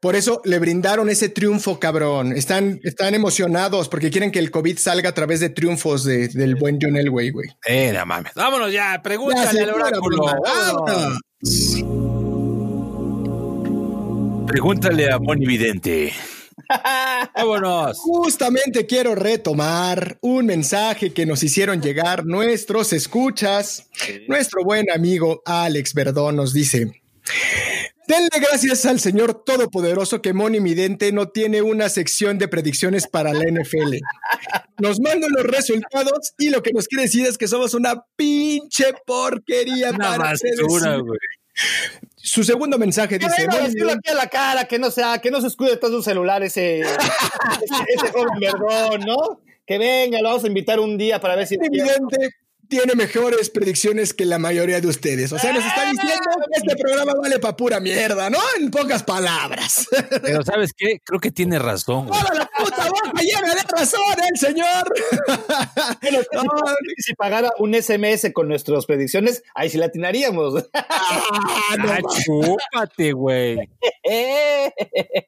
Por eso le brindaron ese triunfo, cabrón. Están, están emocionados porque quieren que el COVID salga a través de triunfos de- del buen John Elway, güey. Eh, no mames. Vámonos ya, pregúntale al oráculo. Pregúntale a Moni Vidente. <laughs> Vámonos. Justamente quiero retomar un mensaje que nos hicieron llegar nuestros escuchas. Nuestro buen amigo Alex Verdón nos dice. Denle gracias al Señor Todopoderoso que Moni Midente no tiene una sección de predicciones para la NFL. Nos mandan los resultados y lo que nos quiere decir es que somos una pinche porquería. Una para basura, güey. Su segundo mensaje Que dice: venga a "Moni decirlo aquí a la cara, que no sea, que no se escude todo su celular ese, ese, ese joven verdón, ¿no? Que venga, lo vamos a invitar un día para ver si Evidente, tiene mejores predicciones que la mayoría de ustedes. O sea, nos está diciendo que este programa vale para pura mierda, ¿no? En pocas palabras. <laughs> Pero ¿sabes qué? Creo que tiene razón. güey. Toda la puta boca llena de razón, el señor. <laughs> No, si pagara un SMS con nuestras predicciones, ahí sí la atinaríamos. <laughs> Ah, no, Ah, chúpate, güey.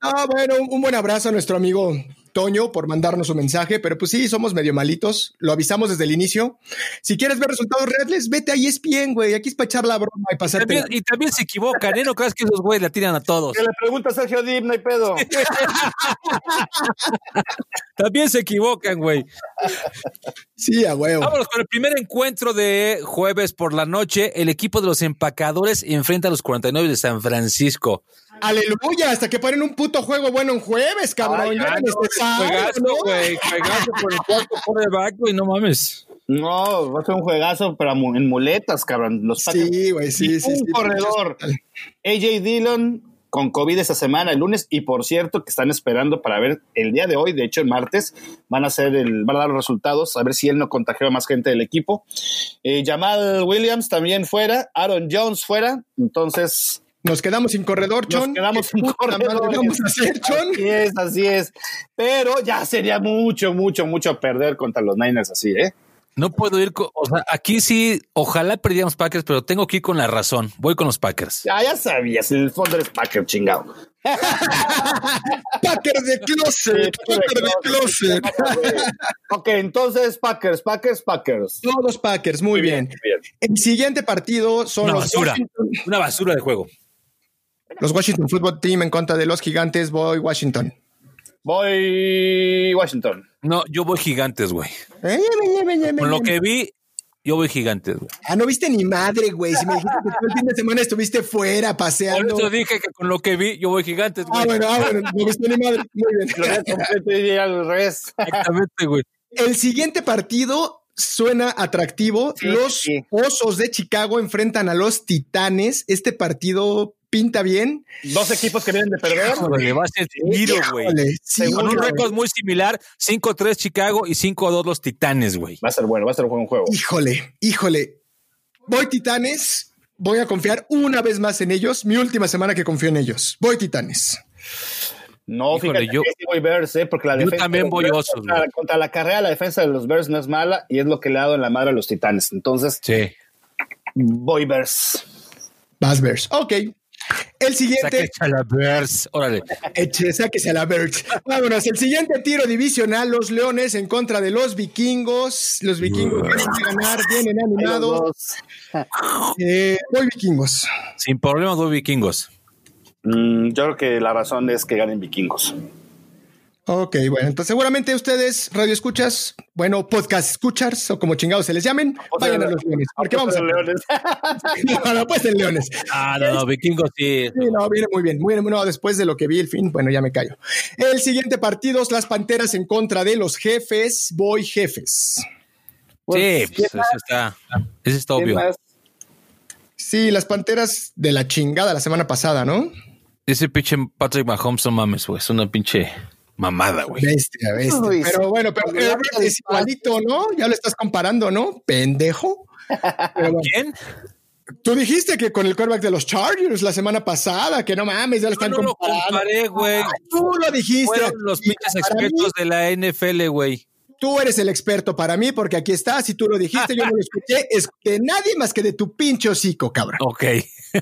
Ah, bueno, un buen abrazo a nuestro amigo Toño por mandarnos un mensaje, pero pues sí, somos medio malitos, lo avisamos desde el inicio. Si quieres ver resultados reales, vete a ESPN, güey, aquí es para echar la broma y pasarte. También- y también se equivocan, ¿eh? No creas que esos güeyes la tiran a todos. Que le pregunta a Sergio Dip, no hay pedo. <laughs> También se equivocan, güey. Sí, a huevo. Vámonos con el primer encuentro de jueves por la noche. El equipo de los empacadores enfrenta a los 49 de San Francisco. Aleluya, hasta que ponen un puto juego bueno en jueves, cabrón. Ay, Ya no, Juegazo, ¿no? güey. Juegazo por el cuarto quarterback, güey. No mames. No, va a ser un juegazo, pero en muletas, cabrón. Los. Sí, güey, sí, Y sí. un sí. corredor. AJ Dillon con COVID esta semana, el lunes, y por cierto, que están esperando para ver el día de hoy, de hecho, el martes, van a hacer el, van a dar los resultados, a ver si él no contagió a más gente del equipo. Eh, Jamal Williams también fuera, Aaron Jones fuera, entonces Nos quedamos sin corredor, nos Chon. quedamos sin ¿Qué puta madre corredores. vamos a hacer, Chon? Así es, así es. Pero ya sería mucho, mucho, mucho perder contra los Niners así, ¿eh? No puedo ir con. O sea, aquí sí, ojalá perdiéramos Packers, pero tengo que ir con la razón. Voy con los Packers. Ya, ya sabías, en el fondo eres Packer, chingado. <laughs> Packer de closet, Packer de closet. <laughs> ok, entonces Packers, Packers, Packers. Todos Packers, muy bien. El siguiente partido son Una los basura. Washington, Una basura de juego. Los Washington Football Team en contra de los gigantes. Voy Washington. Voy Washington. No, yo voy gigantes, güey. Eh, eh, eh, eh, Con lo eh. que vi, yo voy gigantes, güey. Ah, no viste ni madre, güey. Si me dijiste que todo el fin de semana estuviste fuera Por paseando. eso dije que con lo que vi, yo voy gigantes, Ah, güey. bueno, ah, bueno, no viste ni madre. Muy bien. Lo completo y al revés. Exactamente, güey. El siguiente partido suena atractivo. Sí, los sí. Osos de Chicago enfrentan a los Titanes. Este partido pinta bien. Dos equipos que vienen de perder. Híjole, va a ser tiro, güey. Sí, Con un récord muy similar, 5-3 Chicago y 5-2 los Titanes, güey. Va a ser bueno, va a ser un buen juego. Híjole, híjole. Voy Titanes. Voy a confiar una vez más en ellos. Mi última semana que confío en ellos. Voy Titanes. No, Híjole, fíjate, yo- sí voy Bears, ¿eh? porque la yo defensa. también voy Bears Osos, contra la carrera, la defensa de los Bears no es mala y es lo que le ha dado en la madre a los Titanes. Entonces, Sí. voy Bears. Vas Bears. Ok. El siguiente. Saque a la Bears. Órale. Eche, sáquese a la Bears. Vámonos. El siguiente tiro divisional: los Leones en contra de los vikingos. Los vikingos vienen a ganar, vienen animados. dos. Eh, voy vikingos. Sin problemas voy vikingos. Mm, yo creo que la razón es que ganen vikingos. Ok, bueno, entonces seguramente ustedes, radio escuchas, bueno, podcast escuchas, o como chingados se les llamen, vayan a los leones, porque vamos a... Leones. <laughs> No, no, pues en leones. Ah, no, no, vikingos sí. Sí, no, viene muy bien, muy bien, no, después de lo que vi el fin, bueno, ya me callo. El siguiente partido es las Panteras en contra de los jefes, voy jefes. Sí, Pues, pues ese está, ese está ¿Quién obvio. más? Sí, las Panteras de la chingada la semana pasada, ¿no? Ese pinche Patrick Mahomes, no mames, güey. Es una pinche mamada, güey. Bestia, bestia. Uy, pero bueno, pero Herbert es igualito, ¿no? Ya lo estás comparando, ¿no? Pendejo. Pero bueno. ¿Quién? Tú dijiste que con el quarterback de los Chargers la semana pasada, que no mames, ya lo Yo están no lo comparando. comparé, güey. Tú lo dijiste. Fueron los pinches mí, expertos de la NFL, güey. Tú eres el experto para mí porque aquí estás y tú lo dijiste, yo no lo escuché, es de nadie más que de tu pinche hocico, cabrón. Ok.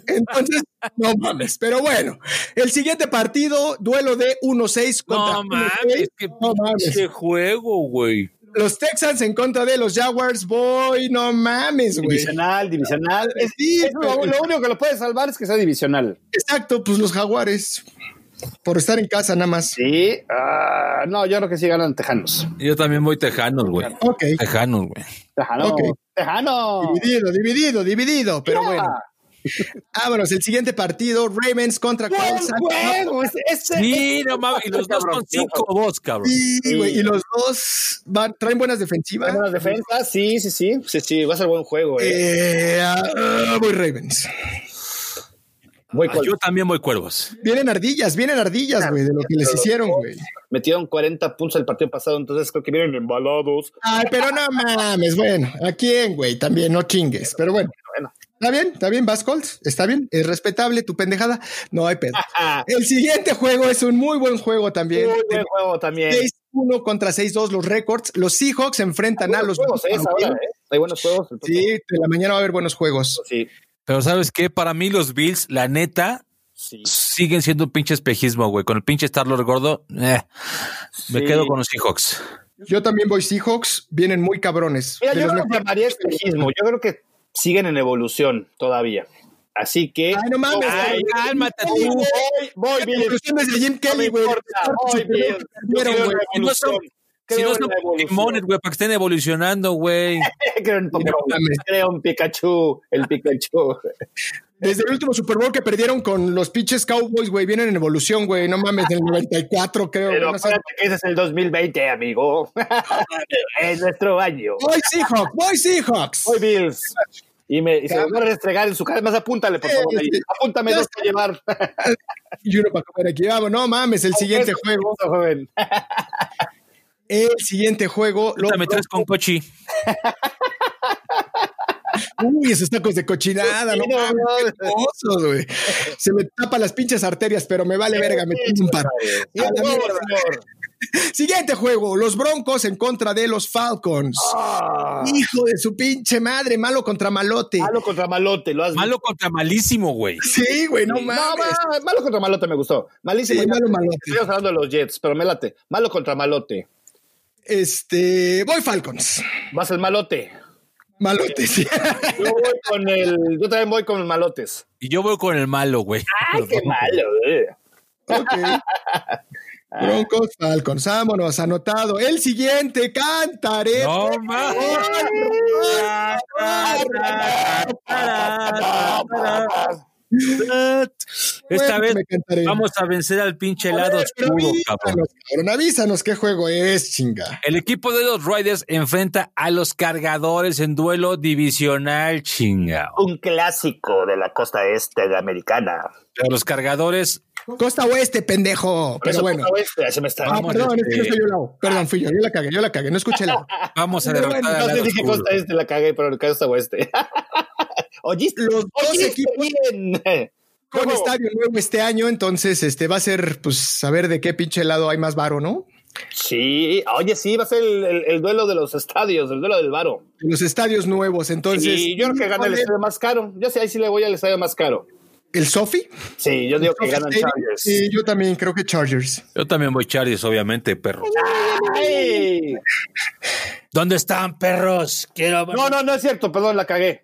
Entonces, no mames. Pero bueno, el siguiente partido, duelo de 1-6 contra No 1-6. mames, qué No mames. pinche juego, güey. Los Texans en contra de los Jaguars, voy, no mames, güey. Divisional, divisional. Sí, es lo, pero- lo único que lo puede salvar es que sea divisional. Exacto, pues los Jaguares. Por estar en casa nada más. Sí. ah, no, yo creo que sí ganan Tejanos. Yo también voy tejanos, güey. Tejanos, güey. Tejano. Ok. Tejano. Dividido, dividido, dividido, pero bueno. <laughs> Vámonos, el siguiente partido, Ravens contra Buen Colts. juego, este- este- Sí, no mames. Y los dos Cabrón, son 5-2, cabrón. Sí, güey, y los dos van, traen buenas defensivas. Buenas defensas, sí, sí, sí. Sí, sí, va a ser buen juego. Eh. Eh, ah, voy Ravens. Voy Ah, Yo también voy cuervos. Vienen ardillas, vienen ardillas, güey, de lo que les hicieron, güey. Metieron 40 puntos el partido pasado, entonces creo que vienen embalados. Ay, pero no mames, bueno, ¿a quién, güey? También no chingues, pero bueno. Está bien, está bien, Vas Colts, está bien, es respetable tu pendejada, no hay pedo. <laughs> El siguiente juego es un muy buen juego también. muy buen juego también. 6-1 contra 6-2 los récords. Los Seahawks se enfrentan a los juegos, ¿eh? Esa hora, ¿eh? Hay buenos juegos. el Sí, de la mañana va a haber buenos juegos. Sí, Pero ¿sabes qué? Para mí los Bills, la neta, sí. siguen siendo un pinche espejismo, güey. Con el pinche Star-Lord gordo, eh, me quedo con los Seahawks. Yo también voy Seahawks, vienen muy cabrones. Mira, De yo los no llamaría espejismo. Yo creo que siguen en evolución todavía. Así que. Ay, no mames. Ay, cálmate Voy, tú. Voy, voy, La evolución desde Jim No Kelly, güey. Si no son-. Si no güey, para que estén evolucionando, güey. <laughs> Creo en Pokémon. No mames. Creo en Pikachu. El Pikachu. Desde el último Super Bowl que perdieron con los pinches Cowboys, güey, vienen en evolución, güey. No mames, del 94, creo. Pero no que ese es el 2020, amigo. <laughs> es nuestro año. Voy Seahawks, voy Seahawks. Voy Bills. Y, me, y se me va a restregar en su cara. Más apúntale, por favor. ahí. Sí. Apúntame dos para llevar. <laughs> Y uno para comer aquí. Vamos, no mames, el siguiente juego. joven. El siguiente juego. los- Dame tres con Cochi. <laughs> Uy, esos tacos de cochinada, no Sí, no, mames, no. güey. Se me tapan las pinches arterias, pero me vale verga, me tengo un par. <laughs> Siguiente juego, los Broncos en contra de los Falcons. Ah, Hijo de su pinche madre, malo contra malote. malo contra malote, lo has Malo contra malísimo, güey. Sí, güey, no No, mames. ma- malo contra malote me gustó. Malísimo. Sí, malo, malote. Estamos hablando de los Jets, pero me late. Malo contra malote. Este, voy Falcons. Vas el malote. Malote, sí. Yo voy con el. Yo también voy con los malotes. Y yo voy con el malo, güey. Ay, qué malo, eh. Ok. Broncos, Falcons. Vámonos, anotado. El siguiente, cantaré. No mames. Esta Bueno, vez vamos a vencer al pinche lado Pero oscuro, avísanos, cabrón. cabrón, avísanos qué juego es, chinga. El equipo de los Riders enfrenta a los cargadores en duelo divisional, chinga. Un clásico de la costa este de americana. Pero los cargadores, Costa Oeste, pendejo. Pero bueno. costa oeste, se me está. Ah, perdón, es que no este- soy yo. Perdón, fui yo. Yo la cagué, yo la cagué. No escuché la. vamos a derrotar bueno, No te dije oscuro. costa este, la cagué, pero el costa oeste. ¿Oíste? Los dos Oíste equipos bien. con ¿Cómo? estadio nuevo este año, entonces este va a ser, pues, saber de qué pinche lado hay más varo, ¿no? Sí, oye, sí, va a ser el, el- el duelo de los estadios, el duelo del varo. Los estadios nuevos, entonces. y yo creo que gana el estadio más caro. Yo sí, ahí sí le voy al estadio más caro. ¿El Sofi? Sí, yo digo que ganan Chargers. Sí, yo también creo que Chargers. Yo también voy Chargers, obviamente, perro. ¡Ay! ¿Dónde están, perros? Quiero No, no, no es cierto, perdón, la cagué.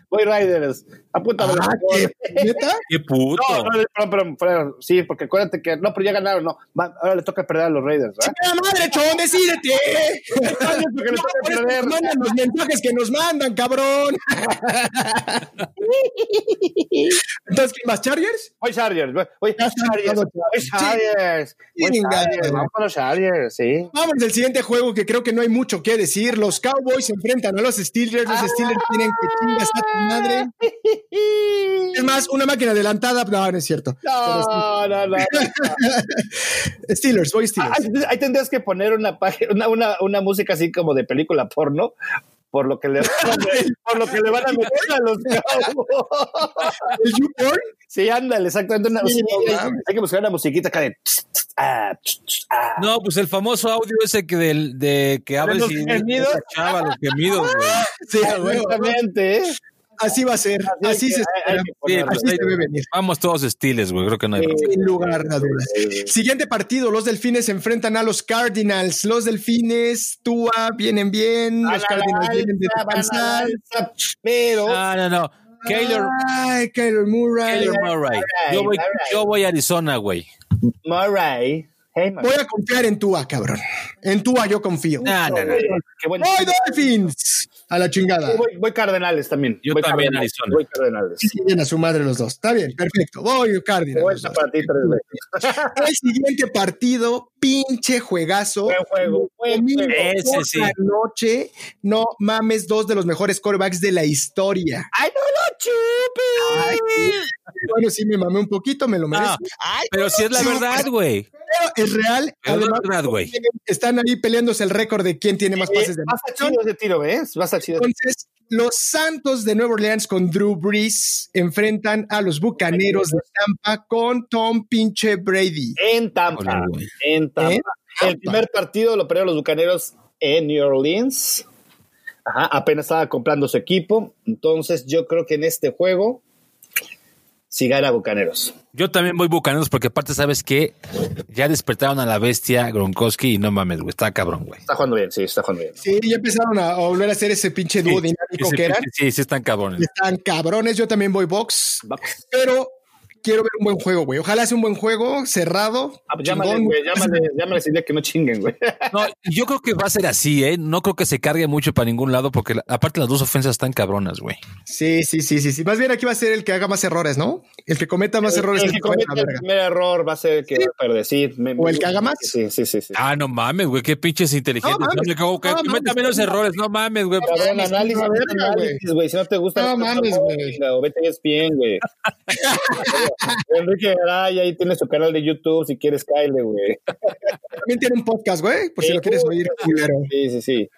Voy Riders. Apúntame. Ah, ¿qué? <laughs> ¿Neta? ¡Qué puto! No, no, sí, porque acuérdate que no, pero ya ganaron, no. Va- ahora le toca perder a los Raiders, ¿verdad? ¡Ah, madre, chon, decídete! porque le toca perder. mandan los mensajes que nos mandan, cabrón. Entonces, ¿quién más? ¿Chargers? Voy Chargers, está Chargers, voy Chargers, Chingada. Chargers, vamos con los Chargers, sí. Vamos al siguiente juego que creo que no hay mucho que decir. Los Cowboys se enfrentan a los Steelers. Los Steelers tienen que chingas a madre. Es más, una máquina adelantada. No, no es cierto. No, no, no. <laughs> Steelers, voy Steelers. Ahí, ahí tendrías que poner una, página- una, una, una música así como de película porno. Por lo que le, <laughs> por lo que le van a meter a los Cowboys. ¿El YouPorn? Sí, ándale, exactamente. Una, Sí, sí, no hay, hay que buscar una musiquita acá de. tss, tss, ah, tss, ah. No, pues el famoso audio ese que del de que abres los y gemidos? chava los gemidos, güey. <laughs> Sí, a. Exactamente. ¿eh? Así va a ser. Así que se hay- Sí, pues Así se debe venir. Vamos todos estiles, güey. Creo que no hay. Sin lugar a dudas. Siguiente partido, los delfines se enfrentan a los Cardinals. Los delfines, Tua, vienen bien. Los a Cardinals vienen de alza, van a la descansar. alza, Pero. No, no, no. Keylor, Ay, Kyler Murray. Keylor Murray. Yo voy, yo voy a Arizona, güey. Murray. Hey, man. Voy a confiar en Tua, cabrón. En Tua yo confío. No, no, no. Qué bueno. ¡Voy Dolphins! A la chingada. Voy, voy Cardenales también. Yo Voy también, Cardenales. Arizona. Voy Cardenales. Siguen a su madre los dos. Está bien, perfecto. Voy Cardinals. dos. para ti tres veces. <laughs> El siguiente partido, pinche juegazo. Buen juego, buen juego. Ese sí. la noche, no mames, dos de los mejores quarterbacks de la historia. ¡Ay, no lo chupi! Bueno, sí me mamé un poquito, me lo merezco. Ah, pero si es la verdad, güey. Pero es real. Pero es la Además, verdad, güey. están ahí peleándose el récord de quién tiene más pases de Va a chido ese tiro, ¿ves? Va a chido. Entonces, los Santos de Nueva Orleans con Drew Brees enfrentan a los Bucaneros de Tampa con Tom pinche Brady. En Tampa. Hola, güey. En Tampa. En El primer partido lo perdieron los Bucaneros en New Orleans. Ajá, apenas estaba comprando su equipo. Entonces, yo creo que en este juego, si gana Bucaneros. Yo también voy bucaneros porque aparte, ¿sabes qué? Ya despertaron a la bestia Gronkowski y no mames, güey. Está cabrón, güey. Está jugando bien, sí, está jugando bien. Sí, ya empezaron a, a volver a hacer ese pinche dúo dinámico Ese que eran. pinche- Sí, sí están cabrones. Están cabrones, yo también voy box, pero quiero ver un buen juego, güey. Ojalá sea un buen juego, cerrado. Ah, pues llámale, chingón. güey, llámale, llámale día que no chinguen, güey. No, yo creo que va a ser así, ¿eh? No creo que se cargue mucho para ningún lado porque la- aparte las dos ofensas están cabronas, güey. Sí, sí, sí, sí, sí. Más bien aquí va a ser el que haga más errores, ¿no? El que cometa más errores. el es que el que cometa el primer error va a ser el que va a perder, sí. me- O el que haga más. Sí, sí, sí. sí. Ah, no mames, güey. Qué pinches inteligentes. No No, mames, me cago, que no cometa menos no. errores. No mames, güey. Cabrón, análisis, análisis, güey. Si no te gusta, No mames, güey. O vete a ESPN, güey. <laughs> Enrique Garay ahí tiene su canal de YouTube. Si quieres, Kyle, güey. También tiene un podcast, güey, por si Sí, lo quieres oír, culero. Sí, sí, sí.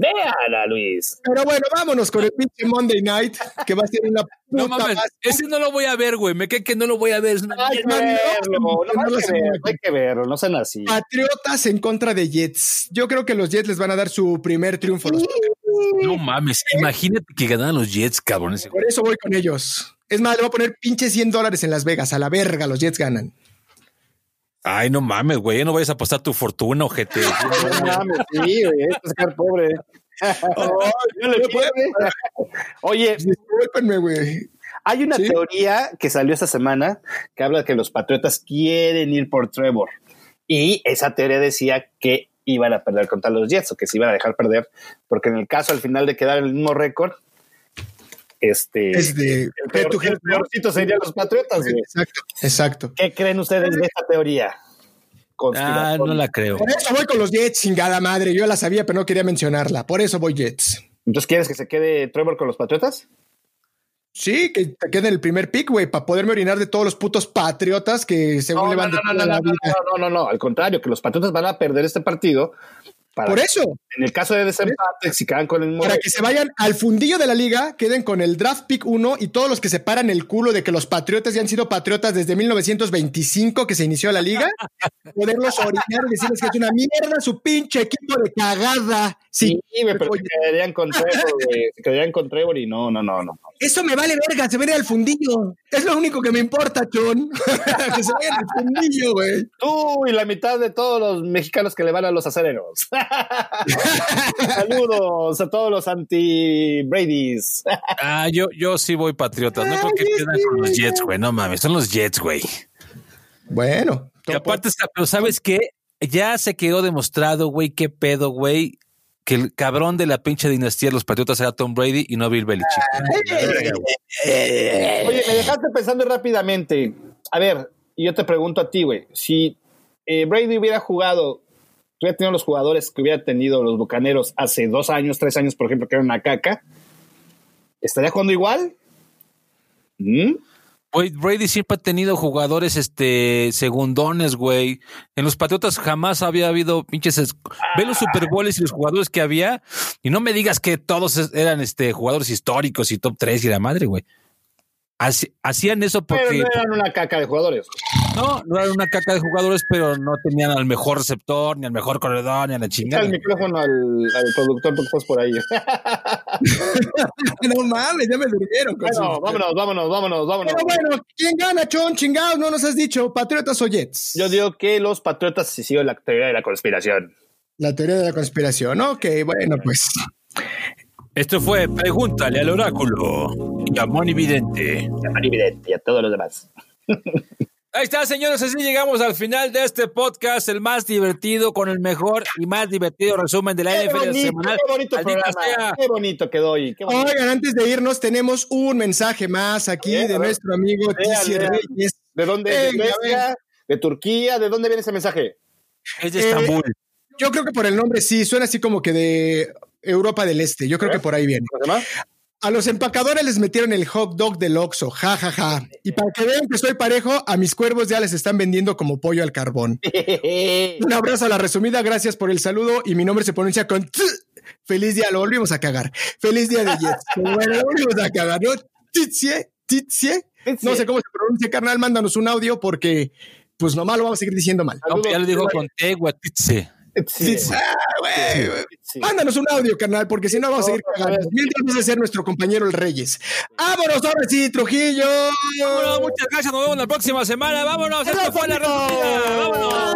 Véala, Luis. Pero bueno, vámonos con el pinche Monday Night, que va a ser una No mames. más- Ese no lo voy a ver, güey. Me cae que no lo voy a ver. Hay no, no, verlo, no, no, no hay que verlo, hay que verlo, no sean así. Patriotas en contra de Jets. Yo creo que los Jets les van a dar su primer triunfo. a los Patriotas. No mames. Imagínate que ganaran los Jets, cabrones. Por eso voy con ellos. Es más, le voy a poner pinche 100 dólares en Las Vegas. A la verga, los Jets ganan. Ay, no mames, güey. No vayas a apostar tu fortuna, ojete. <laughs> No mames, sí, güey, es sacar pobre. <laughs> Yo le. Oye, Discúlpenme, güey. hay una Sí. teoría que salió esta semana que habla de que los Patriotas quieren ir por Trevor. Y esa teoría decía que iban a perder contra los Jets o que se iban a dejar perder, porque en el caso al final de quedar el mismo récord, este, Es de el, peor, el peorcito serían los Patriotas. güey. Exacto, exacto. ¿Qué creen ustedes de esta teoría? Ah, no la creo. Por eso voy con los Jets, chingada madre. Yo la sabía, pero no quería mencionarla. Por eso voy Jets. Entonces, ¿quieres que se quede Trevor con los Patriotas? Sí, que te quede en el primer pick, güey, para poderme orinar de todos los putos patriotas que según No, le no, van de no, no, no, la no, vida. no, no, no, al contrario, que los Patriotas van a perder este partido. Para, Por eso, En el caso de desempate, si quedan con el para que se vayan al fundillo de la liga, queden con el draft pick 1 y todos los que se paran el culo de que los patriotas ya han sido patriotas desde 1925 que se inició la liga, <laughs> poderlos orinar y decirles que es una mierda su pinche equipo de cagada. Sí, Sí, pero se quedarían con Trevor, <laughs> güey. Se quedarían con Trevor y no, no, no, no. eso me vale verga, se viene al fundillo. Es lo único que me importa, Chon. <laughs> que se vayan al fundillo, güey. Tú y la mitad de todos los mexicanos que le van a los acereros. <laughs> Saludos a todos los anti-Bradys. Ah, yo, yo sí voy patriotas. No creo que Ay, pierdan sí, con los. Jets, güey. No mames, son los Jets, güey. Bueno, Y aparte, está- pero ¿sabes qué? Ya se quedó demostrado, güey, qué pedo, güey, que el cabrón de la pinche dinastía de los patriotas era Tom Brady y no Bill Belichick. Oye, me dejaste pensando rápidamente. A ver, y yo te pregunto a ti, güey, si eh, Brady hubiera jugado, hubiera tenido los jugadores que hubiera tenido los Bucaneros hace dos años, tres años, por ejemplo, que era una caca, ¿estaría jugando igual? ¿Mm? Brady siempre ha tenido jugadores este segundones, güey. En los Patriotas jamás había habido pinches. es- Ve los Super Bowls y los jugadores que había, y no me digas que todos eran este jugadores históricos y top 3 y la madre, güey. Hacían eso Pero porque no eran una caca de jugadores. No, no eran una caca de jugadores, pero no tenían al mejor receptor, ni al mejor corredor, ni a la Echa chingada. el micrófono al, al productor porque estás por ahí. <laughs> no mames, ya me durmieron. bueno, vámonos, vámonos, vámonos, vámonos. Pero bueno, ¿quién gana, Chon? Chingados, no nos has dicho, ¿Patriotas o Jets? Yo digo que los Patriotas sí siguen la teoría de la conspiración. La teoría de la conspiración. Ok, bueno, pues. Esto fue Pregúntale al Oráculo y a Moni Vidente. A Evidente y a todos los demás. <laughs> Ahí está, señores. Así llegamos al final de este podcast, el más divertido, con el mejor y más divertido resumen de la Qué NFL bonito, semanal. qué bonito Maldita programa. sea. Qué bonito quedó y qué bonito. Oigan, antes de irnos, tenemos un mensaje más aquí ver, de nuestro amigo Lea, Tizi lea. Reyes. ¿De dónde? ¿De Venga, Grecia? ¿De Turquía? ¿De dónde viene ese mensaje? Es de Eh, Estambul. Yo creo que por el nombre sí, suena así como que de Europa del Este. Yo creo que por ahí viene. ¿Cómo se llama? A los empacadores les metieron el hot dog del Oxxo, ja, ja, ja. Y para que vean que estoy parejo, a mis cuervos ya les están vendiendo como pollo al carbón. <laughs> Un abrazo a la resumida, gracias por el saludo y mi nombre se pronuncia con t. Feliz día, lo volvimos a cagar. Feliz día de Jets. Pero bueno, lo volvimos a cagar, ¿no? Titsie, titsie. No sé cómo se pronuncia, carnal, mándanos un audio porque pues nomás lo vamos a seguir diciendo mal. No, ya lo dijo con T, guatitse. Sí. Sí, ah. Sí. Mándanos un audio, carnal, porque si no vamos a seguir cagando. Mientras vas a ser nuestro compañero el Reyes. ¡Vámonos ahora sí, Trujillo! Vámonos, muchas gracias. Nos vemos la próxima semana. Vámonos. Esto fue la. Vámonos.